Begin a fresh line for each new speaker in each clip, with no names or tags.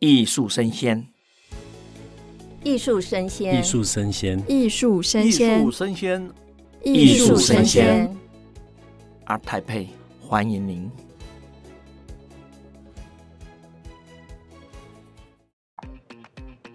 艺术生鲜，
艺术生鲜，
艺术生鲜，
艺术生鲜，
艺术生鲜，
艺术生鲜。
ART TAIPEI，欢迎您。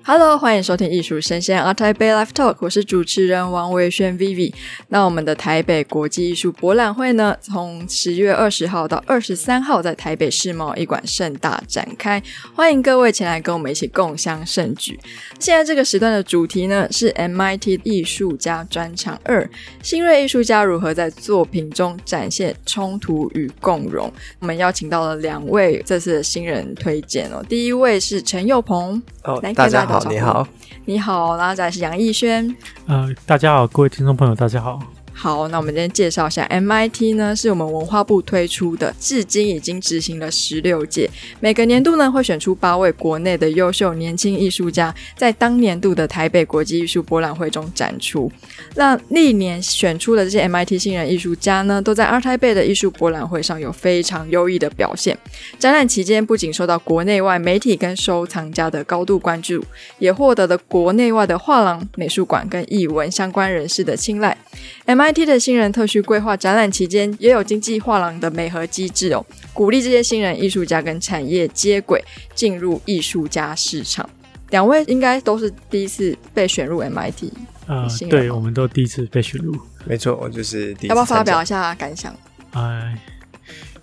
Hello，欢迎收听艺术声鲜 ART TAIPEI Live Talk，我是主持人王维轩 Vivi。那我们的台北国际艺术博览会呢，从十月二十号到二十三号在台北世贸一馆盛大展开，欢迎各位前来跟我们一起共襄盛举。现在这个时段的主题呢是 MIT 艺术家专场二，新锐艺术家如何在作品中展现冲突与共融。我们邀请到了两位这次的新人推荐哦，第一位是陈宥鹏，
哦，大家好。你好，
你好，然后再来是杨艺轩。
呃，大家好，各位听众朋友，大家好。
好，那我们今天介绍一下 MIT 呢，是我们文化部推出的，至今已经执行了十六届，每个年度呢会选出八位国内的优秀年轻艺术家，在当年度的台北国际艺术博览会中展出。那历年选出的这些 MIT 新人艺术家呢，都在 ART TAIPEI 的艺术博览会上有非常优异的表现。展览期间不仅受到国内外媒体跟收藏家的高度关注，也获得了国内外的画廊、美术馆跟艺文相关人士的青睐。MIT 的新人特许规划展览期间，也有经济画廊的美合机制哦，鼓励这些新人艺术家跟产业接轨，进入艺术家市场。两位应该都是第一次被选入 MIT，
呃，对，我们都第一次被选入，
没错，我就是第一次。
要不要发表一下感想？
哎，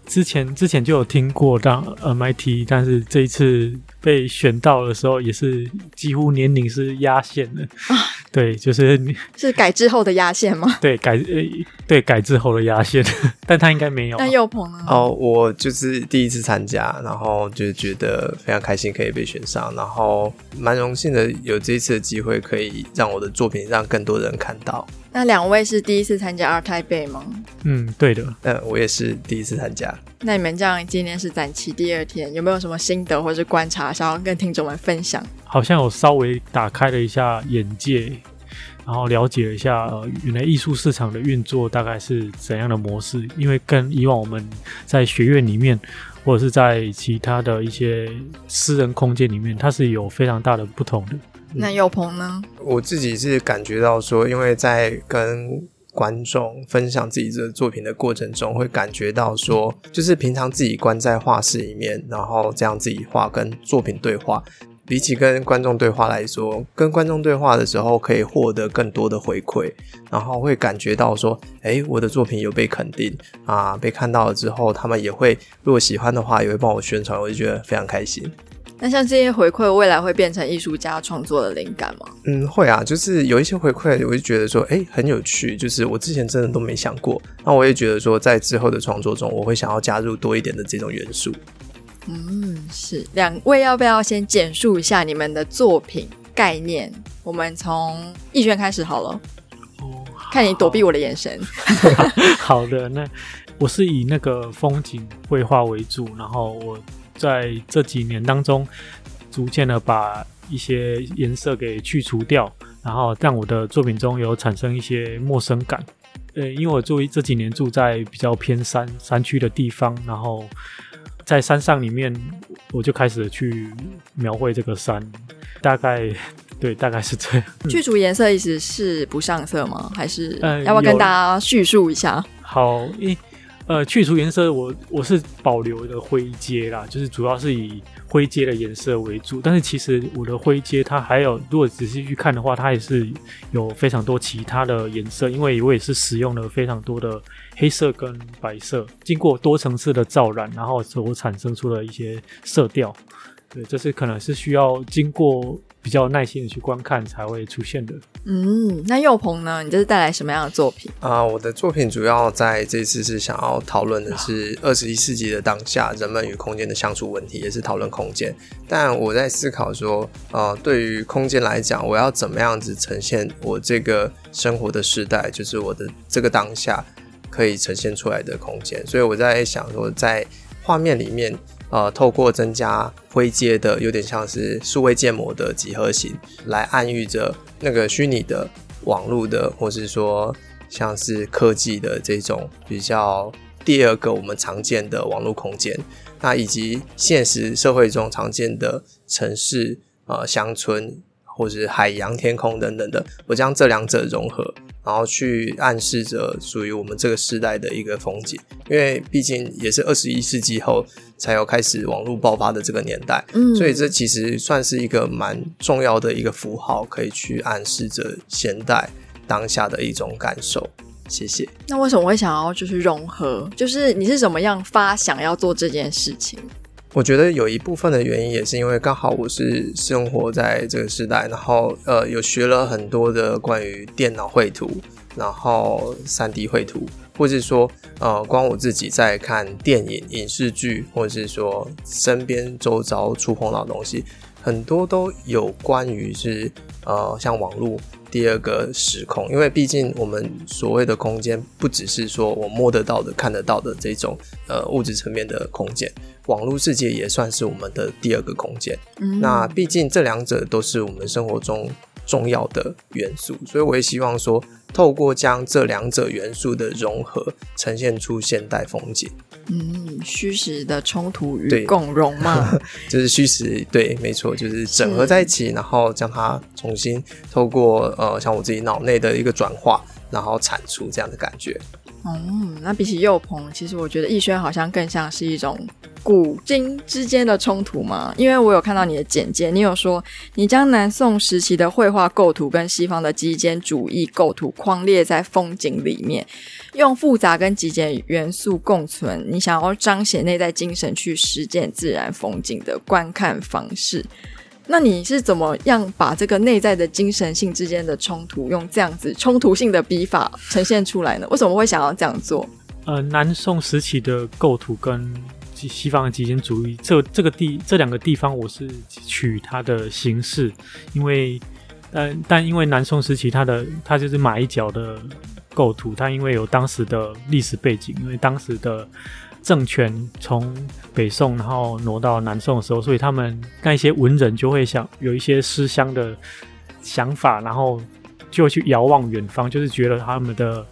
之前之前就有听过当 MIT，但是这一次被选到的时候，也是几乎年龄是压线的。啊对，就是
是改制后的压线吗？
对，改呃，对，改制后的压线，但他应该没有。
那宥鹏呢？
哦，我就是第一次参加，然后就觉得非常开心可以被选上，然后蛮荣幸的有这一次的机会，可以让我的作品让更多人看到。
那两位是第一次参加 ART TAIPEI 吗？
嗯，对的。
嗯，我也是第一次参加。
那你们这样今天是展期第二天，有没有什么心得或是观察想要跟听众们分享？
好像我稍微打开了一下眼界，然后了解了一下，呃，原来艺术市场的运作大概是怎样的模式。因为跟以往我们在学院里面，或者是在其他的一些私人空间里面，它是有非常大的不同的。
那宥鹏呢？
我自己是感觉到说，因为在跟观众分享自己这个作品的过程中，会感觉到说，就是平常自己关在画室里面，然后这样自己画跟作品对话，比起跟观众对话来说，跟观众对话的时候可以获得更多的回馈，然后会感觉到说，诶，我的作品有被肯定啊，被看到了之后，他们也会如果喜欢的话，也会帮我宣传，我就觉得非常开心。
那像这些回馈，未来会变成艺术家创作的灵感吗？
嗯，会啊，就是有一些回馈，我就觉得说，哎、欸，很有趣，就是我之前真的都没想过。那我也觉得说，在之后的创作中，我会想要加入多一点的这种元素。
嗯，是。两位要不要先简述一下你们的作品概念？我们从艺轩开始好了。哦，看你躲避我的眼神。
好的，那我是以那个风景绘画为主，然后我。在这几年当中，逐渐的把一些颜色给去除掉，然后让我的作品中有产生一些陌生感。呃，因为我作为这几年住在比较偏山山区的地方，然后在山上里面，我就开始去描绘这个山。大概对，大概是这样。
去除颜色意思是不上色吗？还是要不要跟大家叙述一下？
好，一。呃，去除颜色我，我我是保留的灰阶啦，就是主要是以灰阶的颜色为主。但是其实我的灰阶它还有，如果仔细去看的话，它也是有非常多其他的颜色，因为我也是使用了非常多的黑色跟白色，经过多层次的造染，然后所产生出了一些色调。对，这是可能是需要经过。比较耐心的去观看才会出现的。
嗯，那佑鹏呢？你这是带来什么样的作品
啊？呃，我的作品主要在这次是想要讨论的是二十一世纪的当下，人们与空间的相处问题，也是讨论空间。但我在思考说，呃，对于空间来讲，我要怎么样子呈现我这个生活的时代，就是我的这个当下可以呈现出来的空间。所以我在想说，在画面里面。呃，透过增加灰阶的，有点像是数位建模的几何形，来暗喻着那个虚拟的网络的，或是说像是科技的这种比较第二个我们常见的网络空间。那以及现实社会中常见的城市、呃乡村或者是海洋、天空等等的，我将这两者融合。然后去暗示着属于我们这个时代的一个风景，因为毕竟也是二十一世纪后才有开始网络爆发的这个年代，嗯，所以这其实算是一个蛮重要的一个符号，可以去暗示着现代当下的一种感受。谢谢。
那为什么会想要就是融合？就是你是怎么样发想要做这件事情？
我觉得有一部分的原因也是因为刚好我是生活在这个时代，然后呃有学了很多的关于电脑绘图，然后 3D 绘图，或是说呃光我自己在看电影、影视剧，或者是说身边周遭触碰到的东西，很多都有关于是呃像网络第二个时空，因为毕竟我们所谓的空间不只是说我摸得到的、看得到的这种呃物质层面的空间。网络世界也算是我们的第二个空间。嗯，那毕竟这两者都是我们生活中重要的元素，所以我也希望说，透过将这两者元素的融合，呈现出现代风景。
嗯，虚实的冲突与共融嘛，
就是虚实，对，没错，就是整合在一起，然后将它重新透过呃，像我自己脑内的一个转化，然后产出这样的感觉。
嗯，那比起幼鹏，其实我觉得逸轩好像更像是一种。古今之间的冲突嘛？因为我有看到你的简介，你有说你将南宋时期的绘画构图跟西方的极简主义构图框列在风景里面，用复杂跟极简元素共存，你想要彰显内在精神去实践自然风景的观看方式。那你是怎么样把这个内在的精神性之间的冲突，用这样子冲突性的笔法呈现出来呢？为什么会想要这样做？
呃，南宋时期的构图跟西方的极简主义，这这个地这两个地方，我是取它的形式，因为，呃，但因为南宋时期它的它就是马一角的构图，它因为有当时的历史背景，因为当时的政权从北宋然后挪到南宋的时候，所以他们那一些文人就会想有一些思乡的想法，然后就去遥望远方，就是觉得他们的。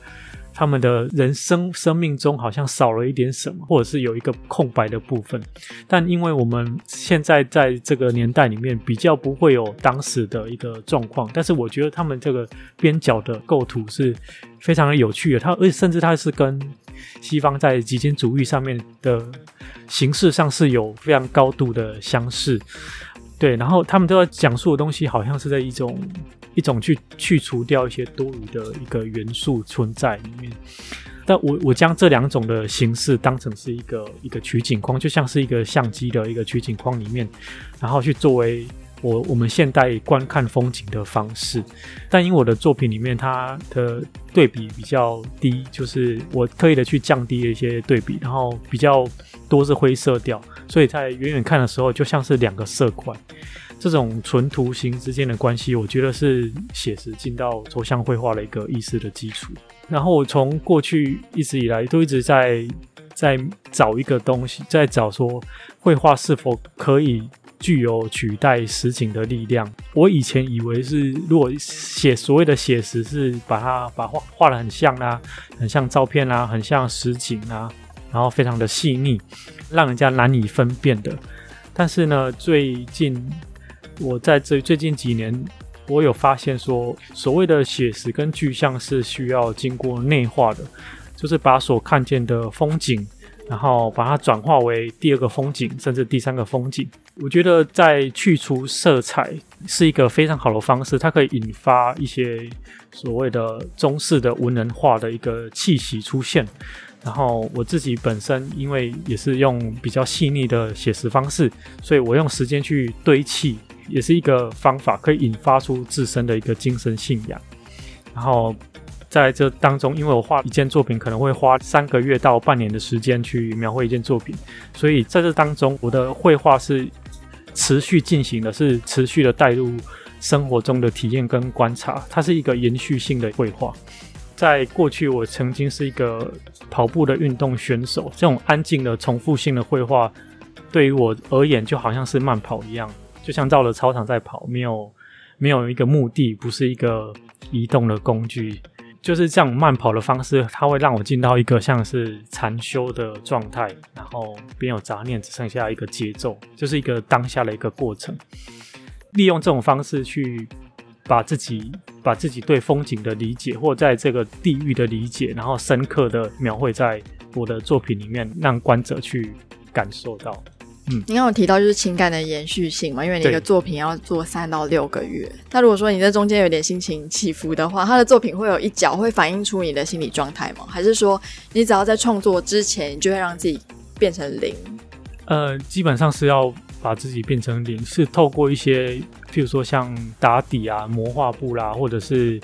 他们的人生生命中好像少了一点什么，或者是有一个空白的部分。但因为我们现在在这个年代里面比较不会有当时的一个状况，但是我觉得他们这个边角的构图是非常的有趣的。它而且甚至它是跟西方在极简主义上面的形式上是有非常高度的相似。对，然后他们都要讲述的东西好像是在一种。一种去去除掉一些多余的一个元素存在里面，但我我将这两种的形式当成是一个一个取景框，就像是一个相机的一个取景框里面，然后去作为我我们现代观看风景的方式。但因为我的作品里面它的对比比较低，就是我刻意的去降低了一些对比，然后比较多是灰色调，所以在远远看的时候就像是两个色块。这种纯图形之间的关系，我觉得是写实进到抽象绘画的一个意识的基础。然后我从过去一直以来都一直在在找一个东西，在找说绘画是否可以具有取代实景的力量。我以前以为是，如果写所谓的写实，是把它把画画得很像啊，很像照片啊，很像实景啊，然后非常的细腻，让人家难以分辨的。但是呢，最近。我在这最近几年，我有发现说，所谓的写实跟具象是需要经过内化的，就是把所看见的风景，然后把它转化为第二个风景，甚至第三个风景。我觉得在去除色彩是一个非常好的方式，它可以引发一些所谓的中式的文人画的一个气息出现。然后我自己本身因为也是用比较细腻的写实方式，所以我用时间去堆砌。也是一个方法，可以引发出自身的一个精神信仰。然后在这当中，因为我画一件作品可能会花三个月到半年的时间去描绘一件作品，所以在这当中，我的绘画是持续进行的，是持续的带入生活中的体验跟观察。它是一个延续性的绘画。在过去，我曾经是一个跑步的运动选手，这种安静的重复性的绘画，对于我而言就好像是慢跑一样。就像到了操场在跑，没有没有一个目的，不是一个移动的工具。就是这样慢跑的方式，它会让我进到一个像是禅修的状态，然后没有杂念，只剩下一个节奏，就是一个当下的一个过程。利用这种方式去把自己把自己对风景的理解，或在这个地域的理解，然后深刻的描绘在我的作品里面，让观者去感受到。嗯，
你刚刚有提到就是情感的延续性嘛，因为你一个作品要做三到六个月。那如果说你在中间有点心情起伏的话，他的作品会有一角会反映出你的心理状态吗？还是说你只要在创作之前，你就会让自己变成零？
呃，基本上是要把自己变成零，是透过一些，譬如说像打底啊、魔画布啦，或者是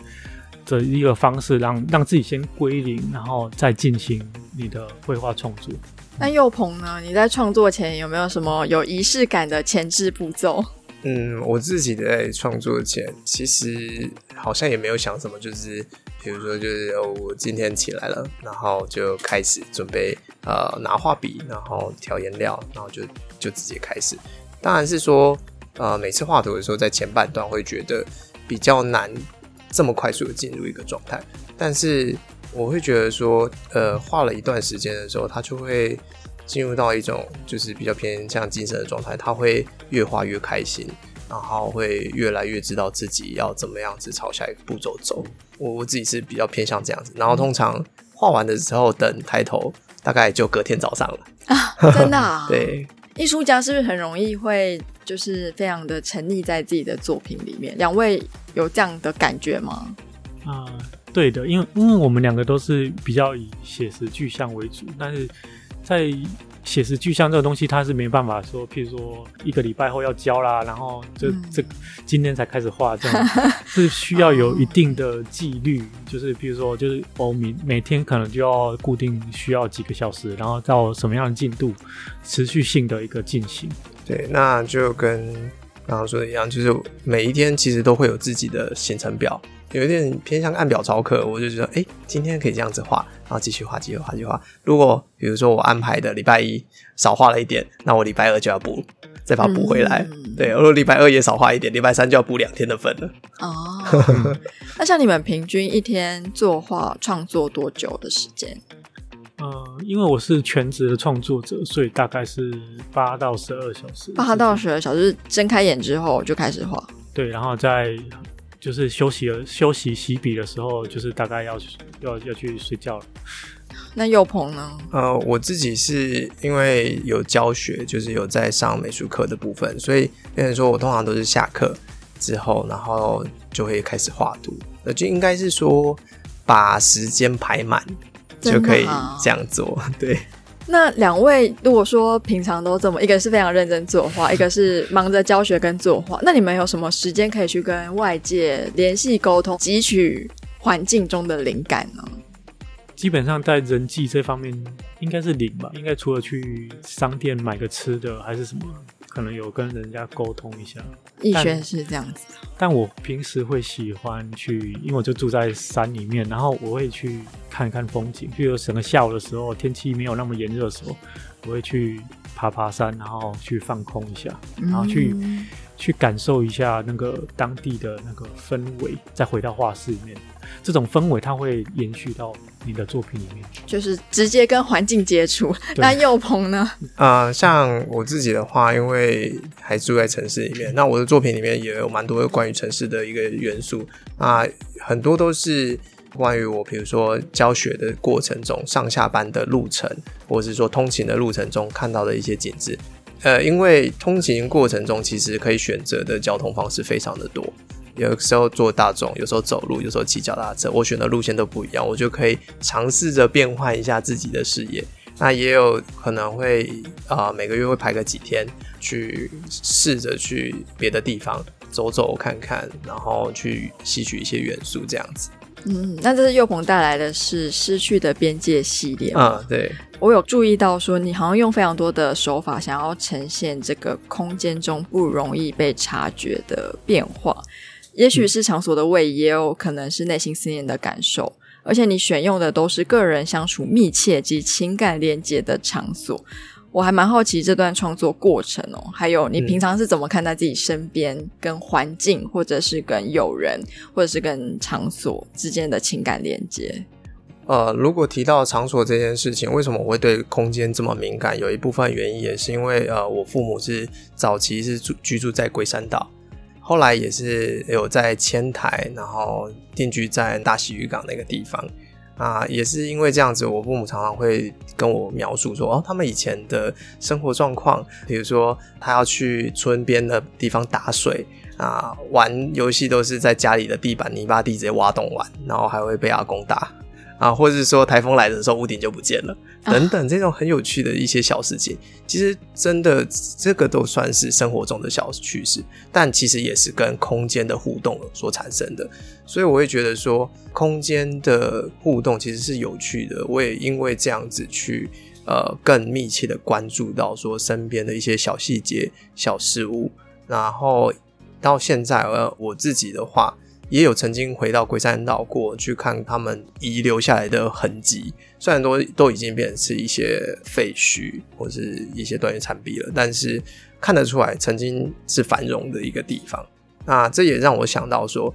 的一个方式让，让让自己先归零，然后再进行你的绘画创作。
那祐鹏呢？你在创作前有没有什么有仪式感的前置步骤？
嗯，我自己在创作前，其实好像也没有想什么，就是比如说，就是哦，我今天起来了，然后就开始准备呃拿画笔，然后调颜料，然后就就直接开始。当然是说呃每次画图的时候，在前半段会觉得比较难这么快速的进入一个状态，但是。我会觉得说，呃，画了一段时间的时候，他就会进入到一种就是比较偏向精神的状态，他会越画越开心，然后会越来越知道自己要怎么样子朝下一个步骤走。我我自己是比较偏向这样子，然后通常画完的时候，等抬头，大概就隔天早上了
啊，真的啊？
对，
艺术家是不是很容易会就是非常的沉溺在自己的作品里面？两位有这样的感觉吗？
啊、呃。对的，因为因为我们两个都是比较以写实具象为主，但是在写实具象这个东西，它是没办法说，譬如说一个礼拜后要交啦，然后这、嗯、这今天才开始画，这样是需要有一定的纪律，就是譬如说，就是我每每天可能就要固定需要几个小时，然后到什么样的进度，持续性的一个进行。
对，那就跟刚刚说的一样，就是每一天其实都会有自己的行程表。有一点偏向按表操课，我就觉得，哎、欸，今天可以这样子画，然后继续画，继续画，继续画。如果比如说我安排的礼拜一少画了一点，那我礼拜二就要补，再把它补回来。嗯、对，如果礼拜二也少画一点，礼拜三就要补两天的分了。
哦，那像你们平均一天作画创作多久的时间？
呃，因为我是全职的创作者，所以大概是八到十二小时。
八到十二小时，睁开眼之后就开始画。
对，然后在。就是休息了，休息洗笔的时候，就是大概要要要去睡觉了。
那幼鹏呢？
呃，我自己是因为有教学，就是有在上美术课的部分，所以变成说我通常都是下课之后，然后就会开始画图。那就应该是说把时间排满就可以这样做，对。
那两位如果说平常都这么，一个是非常认真作画，一个是忙着教学跟作画，那你们有什么时间可以去跟外界联系沟通，汲取环境中的灵感呢？
基本上在人际这方面应该是零吧，应该除了去商店买个吃的，还是什么？可能有跟人家沟通一下，
逸轩是这样子。
但我平时会喜欢去，因为我就住在山里面，然后我会去看看风景。比如整个下午的时候，天气没有那么炎热的时候，我会去爬爬山，然后去放空一下，然后去。嗯去感受一下那个当地的那个氛围，再回到画室里面，这种氛围它会延续到你的作品里面，
就是直接跟环境接触。那祐鹏呢？
呃，像我自己的话，因为还住在城市里面，那我的作品里面也有蛮多关于城市的一个元素啊，很多都是关于我，比如说教学的过程中，上下班的路程，或者是说通勤的路程中看到的一些景致。呃，因为通勤过程中，其实可以选择的交通方式非常的多，有时候坐大众，有时候走路，有时候骑脚踏车，我选的路线都不一样，我就可以尝试着变换一下自己的视野。那也有可能会啊、每个月会排个几天，去试着去别的地方走走看看，然后去吸取一些元素，这样子。
嗯，那这是祐鹏带来的是失去的边界系列
啊，对。
我有注意到说，你好像用非常多的手法，想要呈现这个空间中不容易被察觉的变化。也许是场所的位移，也有可能是内心思念的感受。而且你选用的都是个人相处密切及情感连接的场所。我还蛮好奇这段创作过程哦，还有你平常是怎么看待自己身边跟环境，或者是跟友人，或者是跟场所之间的情感连接？
呃，如果提到场所这件事情，为什么我会对空间这么敏感？有一部分原因也是因为呃，我父母是早期是住居住在龟山岛，后来也是有在迁台，然后定居在大溪渔港那个地方。啊，也是因为这样子，我父母常常会跟我描述说，哦，他们以前的生活状况，比如说他要去村边的地方打水啊，玩游戏都是在家里的地板泥巴地直接挖洞玩，然后还会被阿公打。啊，或者是说台风来的时候屋顶就不见了，等等这种很有趣的一些小事情，啊、其实真的这个都算是生活中的小趣事，但其实也是跟空间的互动所产生的，所以我会觉得说空间的互动其实是有趣的，我也因为这样子去呃更密切的关注到说身边的一些小细节、小事物，然后到现在呃我自己的话。也有曾经回到龟山岛过去看他们遗留下来的痕迹，虽然都都已经变成是一些废墟或是一些断垣残壁了，但是看得出来曾经是繁荣的一个地方。那这也让我想到说，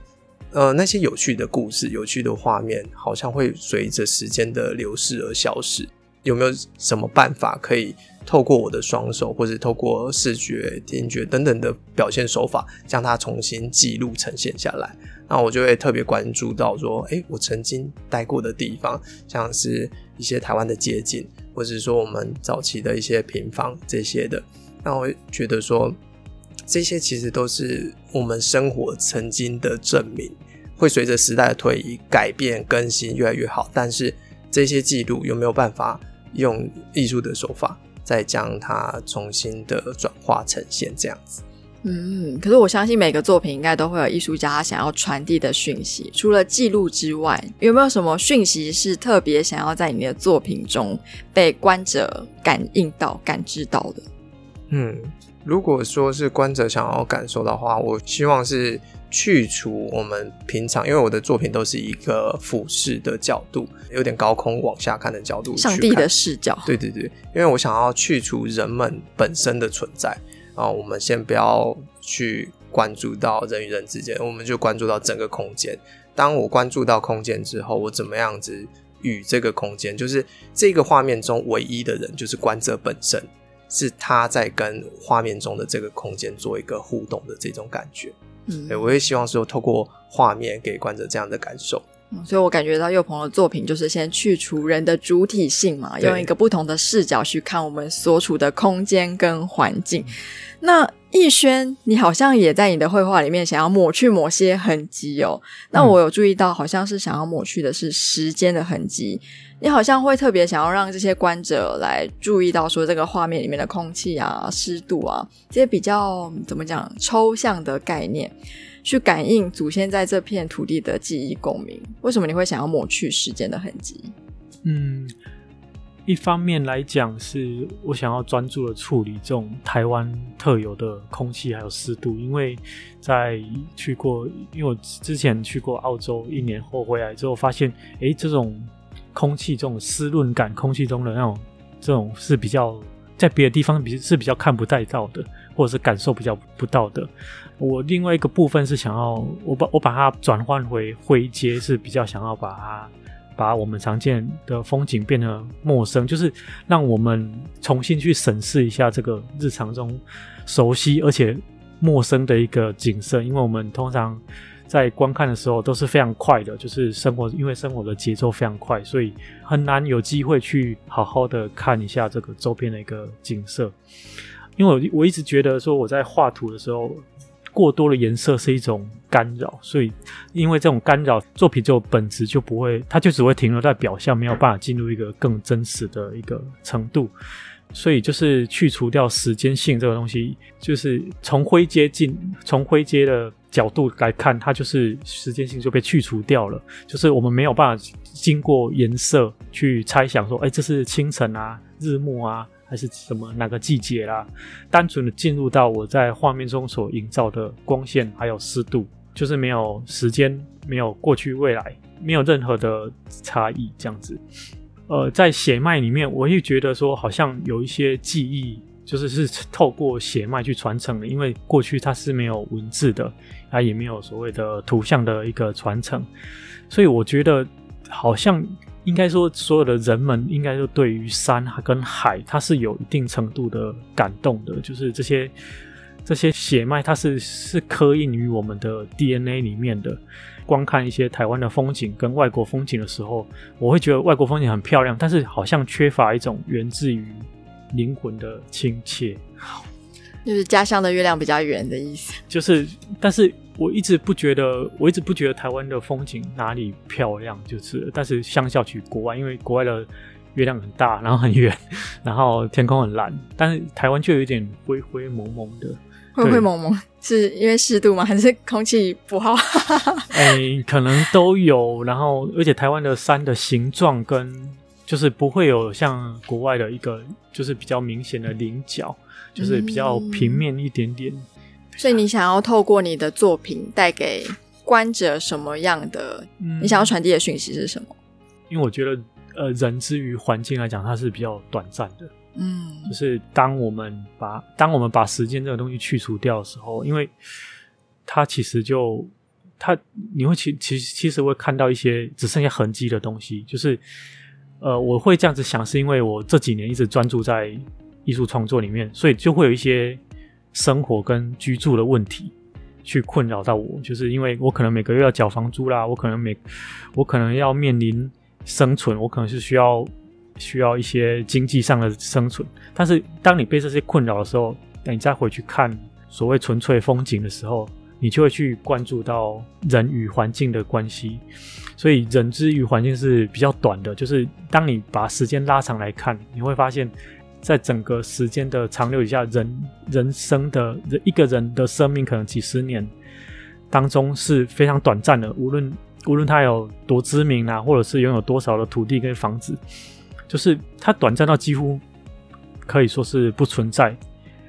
呃，那些有趣的故事、有趣的画面，好像会随着时间的流逝而消失。有没有什么办法可以透过我的双手，或者透过视觉、听觉等等的表现手法，将它重新记录呈现下来？那我就会特别关注到说，诶，我曾经待过的地方，像是一些台湾的街景，或者说我们早期的一些平房这些的。那我觉得说，这些其实都是我们生活曾经的证明，会随着时代的推移改变更新越来越好。但是这些记录有没有办法用艺术的手法，再将它重新的转化呈现这样子？
嗯，可是我相信每个作品应该都会有艺术家想要传递的讯息。除了记录之外，有没有什么讯息是特别想要在你的作品中被观者感应到、感知到的？
嗯，如果说是观者想要感受的话，我希望是去除我们平常，因为我的作品都是一个俯视的角度，有点高空往下看的角度，
上帝的视角。
对对对，因为我想要去除人们本身的存在。啊，我们先不要去关注到人与人之间，我们就关注到整个空间。当我关注到空间之后，我怎么样子与这个空间，就是这个画面中唯一的人，就是观者本身，是他在跟画面中的这个空间做一个互动的这种感觉。嗯，对，我也希望说透过画面给观者这样的感受。
所以我感觉到佑鹏的作品就是先去除人的主体性嘛，用一个不同的视角去看我们所处的空间跟环境。那逸轩，你好像也在你的绘画里面想要抹去某些痕迹哦。那我有注意到，好像是想要抹去的是时间的痕迹。你好像会特别想要让这些观者来注意到，说这个画面里面的空气啊、湿度啊这些比较怎么讲抽象的概念。去感应祖先在这片土地的记忆共鸣。为什么你会想要抹去时间的痕迹？
嗯，一方面来讲，是我想要专注的处理这种台湾特有的空气还有湿度。因为在去过，因为我之前去过澳洲一年后回来之后，发现，诶，这种空气这种湿润感，空气中的那种这种是比较在别的地方比是比较看不太到的，或者是感受比较不到的。我另外一个部分是想要我把我把它转换回灰阶，是比较想要把它把我们常见的风景变得陌生，就是让我们重新去审视一下这个日常中熟悉而且陌生的一个景色。因为我们通常在观看的时候都是非常快的，就是生活因为生活的节奏非常快，所以很难有机会去好好的看一下这个周边的一个景色。因为我我一直觉得说我在画图的时候。过多的颜色是一种干扰，所以因为这种干扰，作品就本质就不会，它就只会停留在表象，没有办法进入一个更真实的一个程度。所以就是去除掉时间性这个东西，就是从灰阶进，从灰阶的角度来看，它就是时间性就被去除掉了，就是我们没有办法经过颜色去猜想说，哎，这是清晨啊，日暮啊。还是什么哪个季节啦？单纯的进入到我在画面中所营造的光线还有湿度，就是没有时间，没有过去未来，没有任何的差异这样子。呃，在血脉里面，我也觉得说好像有一些记忆，就是是透过血脉去传承的，因为过去它是没有文字的，它也没有所谓的图像的一个传承，所以我觉得好像应该说所有的人们应该都对于山跟海，它是有一定程度的感动的，就是这些这些血脉，它是是刻印于我们的 DNA 里面的。观看一些台湾的风景跟外国风景的时候，我会觉得外国风景很漂亮，但是好像缺乏一种源自于灵魂的亲切。
就是家乡的月亮比较圆的意思。
就是，但是我一直不觉得，我一直不觉得台湾的风景哪里漂亮，就是，但是相较于国外，因为国外的月亮很大，然后很圆，然后天空很蓝，但是台湾就有一点灰灰蒙蒙的。
灰灰蒙蒙是因为湿度吗？还是空气不好？
哎、欸，可能都有。然后，而且台湾的山的形状跟就是不会有像国外的一个就是比较明显的棱角，就是比较平面一点点。嗯、
所以，你想要透过你的作品带给观者什么样的？嗯、你想要传递的讯息是什么？
因为我觉得，呃，人之于环境来讲，它是比较短暂的。
嗯，
就是当我们把当我们把时间这个东西去除掉的时候，因为它其实就它你会其其实其实会看到一些只剩下痕迹的东西。就是呃，我会这样子想，是因为我这几年一直专注在艺术创作里面，所以就会有一些生活跟居住的问题去困扰到我。就是因为我可能每个月要缴房租啦，我可能每我可能要面临生存，我可能是需要。需要一些经济上的生存，但是当你被这些困扰的时候，等你再回去看所谓纯粹风景的时候，你就会去关注到人与环境的关系。所以，人之于环境是比较短的，就是当你把时间拉长来看，你会发现，在整个时间的长流底下，人人生的一个人的生命可能几十年当中是非常短暂的，无论无论他有多知名啊，或者是拥有多少的土地跟房子。就是他短暂到几乎可以说是不存在，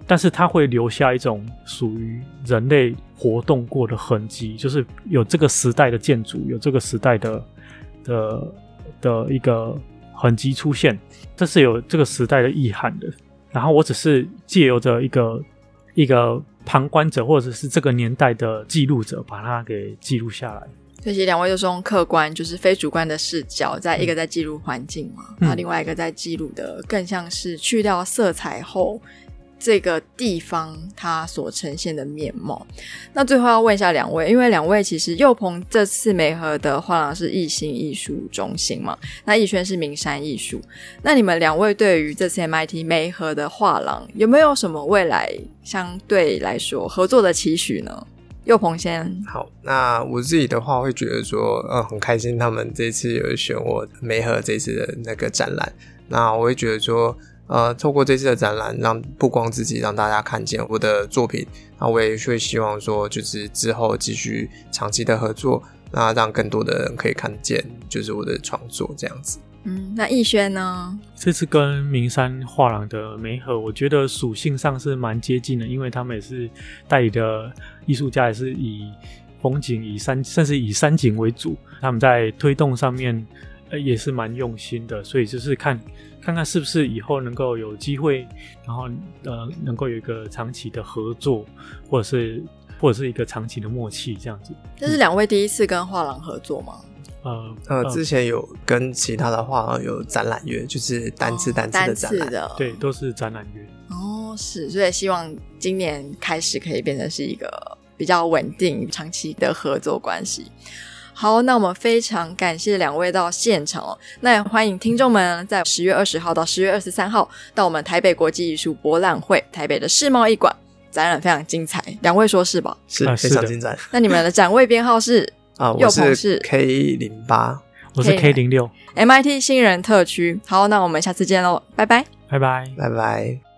但是它会留下一种属于人类活动过的痕迹，就是有这个时代的建筑，有这个时代的的的一个痕迹出现，这是有这个时代的意涵的。然后我只是借由着一个一个旁观者，或者是这个年代的记录者，把它给记录下来。
所以两位都是用客观，就是非主观的视角，在一个在记录环境嘛，那、嗯、另外一个在记录的更像是去掉色彩后，这个地方它所呈现的面貌。那最后要问一下两位，因为两位其实祐朋这次梅河的画廊是艺心艺术中心嘛，那艺轩是名山艺术，那你们两位对于这次 MIT 梅河的画廊有没有什么未来相对来说合作的期许呢？祐朋先
好，那我自己的话会觉得说，呃，很开心他们这次有选我梅河这次的那个展览。那我会觉得说，呃，透过这次的展览，让不光自己让大家看见我的作品，那我也会希望说，就是之后继续长期的合作，那让更多的人可以看见，就是我的创作这样子。
嗯，那逸轩呢？
这次跟名山画廊的媒合，我觉得属性上是蛮接近的，因为他们也是代理的艺术家，也是以风景、以山，甚至以山景为主。他们在推动上面，呃，也是蛮用心的。所以就是看，看看是不是以后能够有机会，然后呃，能够有一个长期的合作，或者是或者是一个长期的默契这样子。
这是两位第一次跟画廊合作吗？
呃
呃，之前有跟其他的画廊有展览约，就是单次单次的展览，
的
对，都是展览约。
哦，是，所以希望今年开始可以变成是一个比较稳定、长期的合作关系。好，那我们非常感谢两位到现场哦。那也欢迎听众们在十月二十号到十月二十三号到我们台北国际艺术博览会台北的世贸艺馆展览，非常精彩。两位说是吧？
是，非常精彩。
那你们的展位编号是？
啊，我是 K 零八，
我是 K 零六，MIT
新人特区。好，那我们下次见喽，拜拜，
拜拜，
拜拜。